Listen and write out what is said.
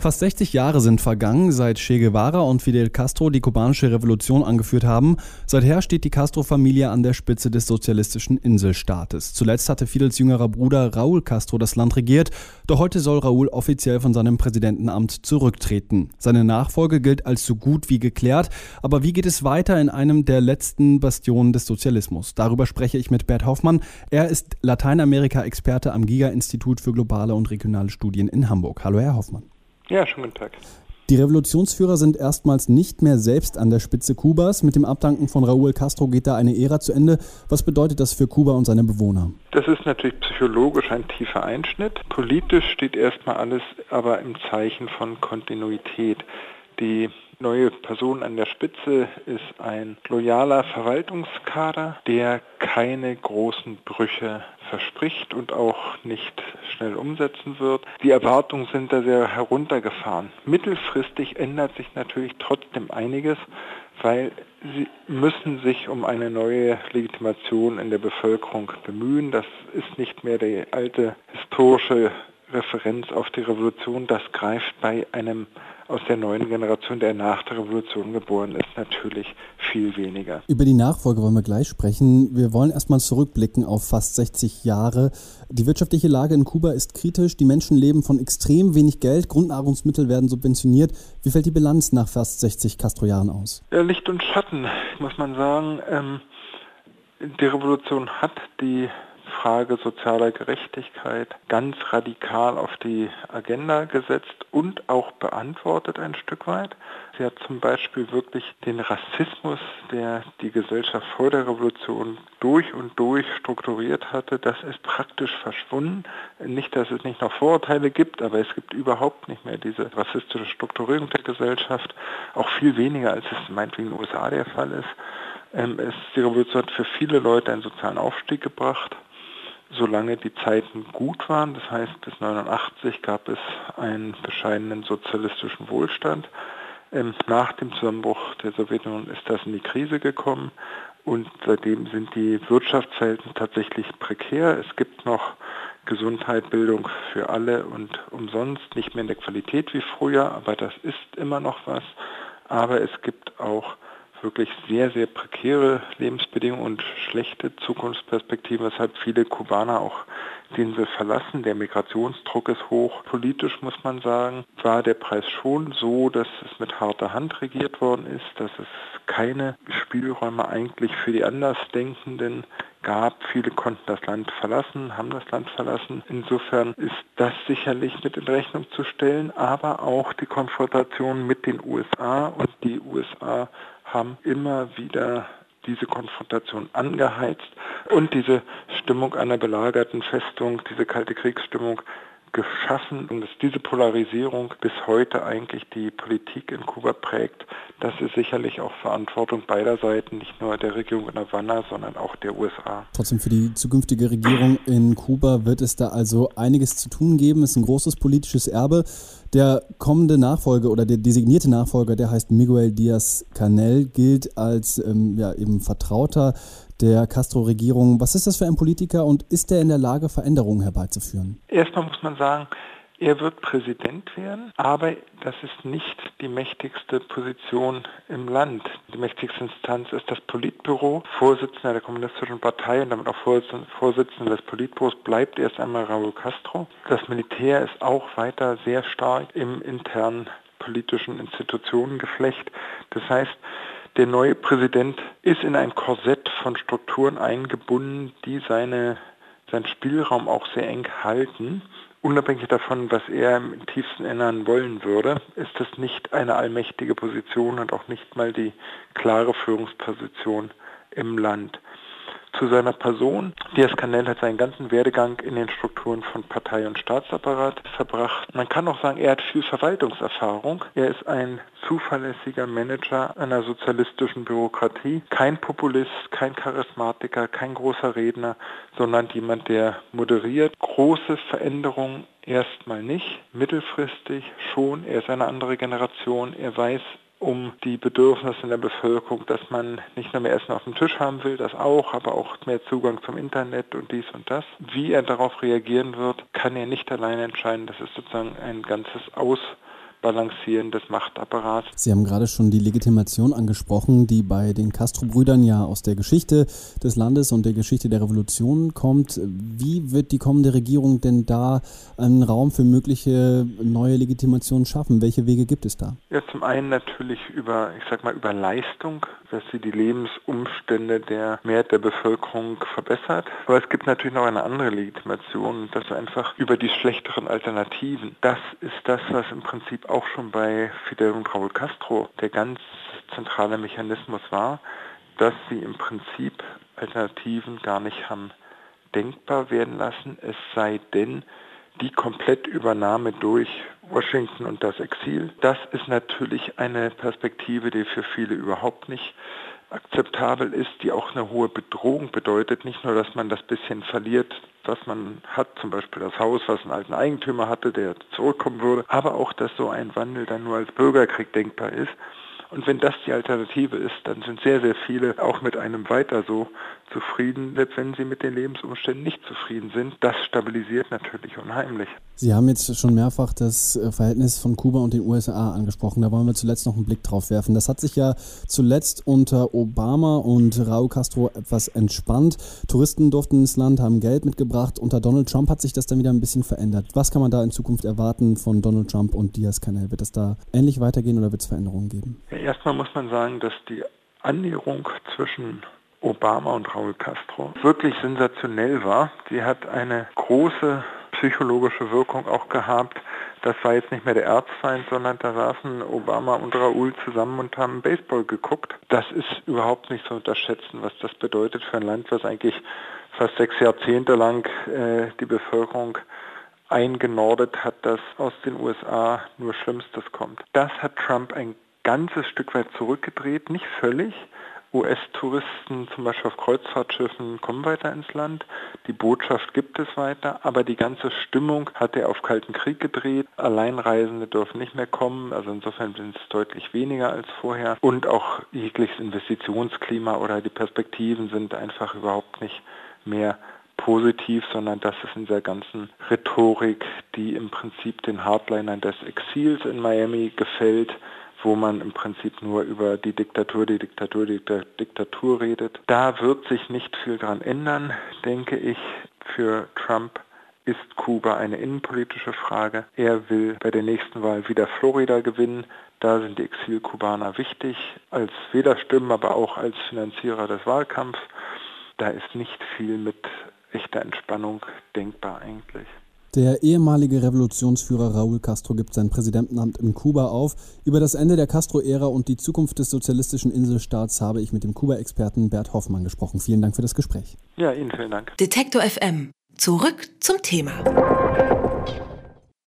Fast 60 Jahre sind vergangen, seit Che Guevara und Fidel Castro die kubanische Revolution angeführt haben. Seither steht die Castro-Familie an der Spitze des sozialistischen Inselstaates. Zuletzt hatte Fidels jüngerer Bruder Raúl Castro das Land regiert, doch heute soll Raúl offiziell von seinem Präsidentenamt zurücktreten. Seine Nachfolge gilt als so gut wie geklärt, aber wie geht es weiter in einem der letzten Bastionen des Sozialismus? Darüber spreche ich mit Bert Hoffmann. Er ist Lateinamerika-Experte am Giga-Institut für globale und regionale Studien in Hamburg. Hallo, Herr Hoffmann. Ja, schönen guten Tag. Die Revolutionsführer sind erstmals nicht mehr selbst an der Spitze Kubas. Mit dem Abdanken von Raúl Castro geht da eine Ära zu Ende. Was bedeutet das für Kuba und seine Bewohner? Das ist natürlich psychologisch ein tiefer Einschnitt. Politisch steht erstmal alles aber im Zeichen von Kontinuität. Die neue Person an der Spitze ist ein loyaler Verwaltungskader, der keine großen Brüche verspricht und auch nicht schnell umsetzen wird. Die Erwartungen sind da sehr heruntergefahren. Mittelfristig ändert sich natürlich trotzdem einiges, weil sie müssen sich um eine neue Legitimation in der Bevölkerung bemühen. Das ist nicht mehr die alte historische Referenz auf die Revolution. Das greift bei einem aus der neuen Generation, der nach der Revolution geboren ist, natürlich viel weniger. Über die Nachfolge wollen wir gleich sprechen. Wir wollen erstmal zurückblicken auf fast 60 Jahre. Die wirtschaftliche Lage in Kuba ist kritisch. Die Menschen leben von extrem wenig Geld. Grundnahrungsmittel werden subventioniert. Wie fällt die Bilanz nach fast 60 Castro-Jahren aus? Ja, Licht und Schatten, muss man sagen. Ähm, die Revolution hat die Frage sozialer Gerechtigkeit ganz radikal auf die Agenda gesetzt und auch beantwortet ein Stück weit. Sie hat zum Beispiel wirklich den Rassismus, der die Gesellschaft vor der Revolution durch und durch strukturiert hatte, das ist praktisch verschwunden. Nicht, dass es nicht noch Vorurteile gibt, aber es gibt überhaupt nicht mehr diese rassistische Strukturierung der Gesellschaft, auch viel weniger, als es meinetwegen in den USA der Fall ist. Ähm, es, die Revolution hat für viele Leute einen sozialen Aufstieg gebracht solange die Zeiten gut waren. Das heißt, bis 1989 gab es einen bescheidenen sozialistischen Wohlstand. Ähm, nach dem Zusammenbruch der Sowjetunion ist das in die Krise gekommen und seitdem sind die Wirtschaftsverhältnisse tatsächlich prekär. Es gibt noch Gesundheit, Bildung für alle und umsonst, nicht mehr in der Qualität wie früher, aber das ist immer noch was. Aber es gibt auch wirklich sehr, sehr prekäre Lebensbedingungen und schlechte Zukunftsperspektiven, weshalb viele Kubaner auch die Insel verlassen. Der Migrationsdruck ist hoch. Politisch muss man sagen, war der Preis schon so, dass es mit harter Hand regiert worden ist, dass es keine Spielräume eigentlich für die Andersdenkenden gab. Viele konnten das Land verlassen, haben das Land verlassen. Insofern ist das sicherlich mit in Rechnung zu stellen, aber auch die Konfrontation mit den USA und die USA haben immer wieder diese Konfrontation angeheizt und diese Stimmung einer belagerten Festung, diese kalte Kriegsstimmung geschaffen und dass diese Polarisierung bis heute eigentlich die Politik in Kuba prägt, das ist sicherlich auch Verantwortung beider Seiten, nicht nur der Regierung in Havanna, sondern auch der USA. Trotzdem für die zukünftige Regierung in Kuba wird es da also einiges zu tun geben. Es ist ein großes politisches Erbe. Der kommende Nachfolger oder der designierte Nachfolger, der heißt Miguel Díaz-Canel, gilt als ähm, ja, eben Vertrauter der Castro-Regierung. Was ist das für ein Politiker und ist er in der Lage, Veränderungen herbeizuführen? Erstmal muss man sagen, er wird Präsident werden, aber das ist nicht die mächtigste Position im Land. Die mächtigste Instanz ist das Politbüro. Vorsitzender der Kommunistischen Partei und damit auch Vorsitzender des Politbüros bleibt erst einmal Raúl Castro. Das Militär ist auch weiter sehr stark im internen politischen Institutionengeflecht. Das heißt, der neue Präsident ist in ein Korsett von Strukturen eingebunden, die seine, seinen Spielraum auch sehr eng halten. Unabhängig davon, was er im tiefsten Innern wollen würde, ist das nicht eine allmächtige Position und auch nicht mal die klare Führungsposition im Land zu seiner Person. Diaz-Canel hat seinen ganzen Werdegang in den Strukturen von Partei und Staatsapparat verbracht. Man kann auch sagen, er hat viel Verwaltungserfahrung. Er ist ein zuverlässiger Manager einer sozialistischen Bürokratie. Kein Populist, kein Charismatiker, kein großer Redner, sondern jemand, der moderiert. Große Veränderungen erstmal nicht, mittelfristig schon. Er ist eine andere Generation. Er weiß, um die Bedürfnisse in der Bevölkerung, dass man nicht nur mehr Essen auf dem Tisch haben will, das auch, aber auch mehr Zugang zum Internet und dies und das. Wie er darauf reagieren wird, kann er nicht alleine entscheiden. Das ist sozusagen ein ganzes Aus Balancieren des Machtapparats. Sie haben gerade schon die Legitimation angesprochen, die bei den Castro-Brüdern ja aus der Geschichte des Landes und der Geschichte der Revolution kommt. Wie wird die kommende Regierung denn da einen Raum für mögliche neue Legitimationen schaffen? Welche Wege gibt es da? Ja, zum einen natürlich über, ich sag mal, über Leistung, dass sie die Lebensumstände der Mehrheit der Bevölkerung verbessert. Aber es gibt natürlich noch eine andere Legitimation, dass einfach über die schlechteren Alternativen. Das ist das, was im Prinzip auch schon bei Fidel und Raúl Castro der ganz zentrale Mechanismus war, dass sie im Prinzip Alternativen gar nicht haben denkbar werden lassen, es sei denn die Komplettübernahme durch Washington und das Exil. Das ist natürlich eine Perspektive, die für viele überhaupt nicht akzeptabel ist, die auch eine hohe Bedrohung bedeutet. Nicht nur, dass man das bisschen verliert, was man hat, zum Beispiel das Haus, was einen alten Eigentümer hatte, der zurückkommen würde, aber auch, dass so ein Wandel dann nur als Bürgerkrieg denkbar ist. Und wenn das die Alternative ist, dann sind sehr, sehr viele auch mit einem weiter so zufrieden, selbst wenn sie mit den Lebensumständen nicht zufrieden sind. Das stabilisiert natürlich unheimlich. Sie haben jetzt schon mehrfach das äh, Verhältnis von Kuba und den USA angesprochen. Da wollen wir zuletzt noch einen Blick drauf werfen. Das hat sich ja zuletzt unter Obama und Raúl Castro etwas entspannt. Touristen durften ins Land, haben Geld mitgebracht. Unter Donald Trump hat sich das dann wieder ein bisschen verändert. Was kann man da in Zukunft erwarten von Donald Trump und Diaz-Canel? Wird es da ähnlich weitergehen oder wird es Veränderungen geben? Ja, erstmal muss man sagen, dass die Annäherung zwischen Obama und Raúl Castro wirklich sensationell war. Sie hat eine große psychologische Wirkung auch gehabt. Das war jetzt nicht mehr der Erzfeind, sondern da saßen Obama und Raúl zusammen und haben Baseball geguckt. Das ist überhaupt nicht zu unterschätzen, was das bedeutet für ein Land, was eigentlich fast sechs Jahrzehnte lang äh, die Bevölkerung eingenordet hat, dass aus den USA nur Schlimmstes kommt. Das hat Trump ein ganzes Stück weit zurückgedreht, nicht völlig, US-Touristen zum Beispiel auf Kreuzfahrtschiffen kommen weiter ins Land. Die Botschaft gibt es weiter, aber die ganze Stimmung hat er auf Kalten Krieg gedreht. Alleinreisende dürfen nicht mehr kommen, also insofern sind es deutlich weniger als vorher. Und auch jegliches Investitionsklima oder die Perspektiven sind einfach überhaupt nicht mehr positiv, sondern das ist in der ganzen Rhetorik, die im Prinzip den Hardlinern des Exils in Miami gefällt, wo man im Prinzip nur über die Diktatur, die Diktatur, die Diktatur redet. Da wird sich nicht viel dran ändern, denke ich. Für Trump ist Kuba eine innenpolitische Frage. Er will bei der nächsten Wahl wieder Florida gewinnen. Da sind die Exilkubaner wichtig, als Wählerstimmen, aber auch als Finanzierer des Wahlkampfs. Da ist nicht viel mit echter Entspannung denkbar eigentlich. Der ehemalige Revolutionsführer Raúl Castro gibt sein Präsidentenamt in Kuba auf. Über das Ende der Castro-Ära und die Zukunft des sozialistischen Inselstaats habe ich mit dem Kuba-Experten Bert Hoffmann gesprochen. Vielen Dank für das Gespräch. Ja, Ihnen vielen Dank. Detektor FM. Zurück zum Thema.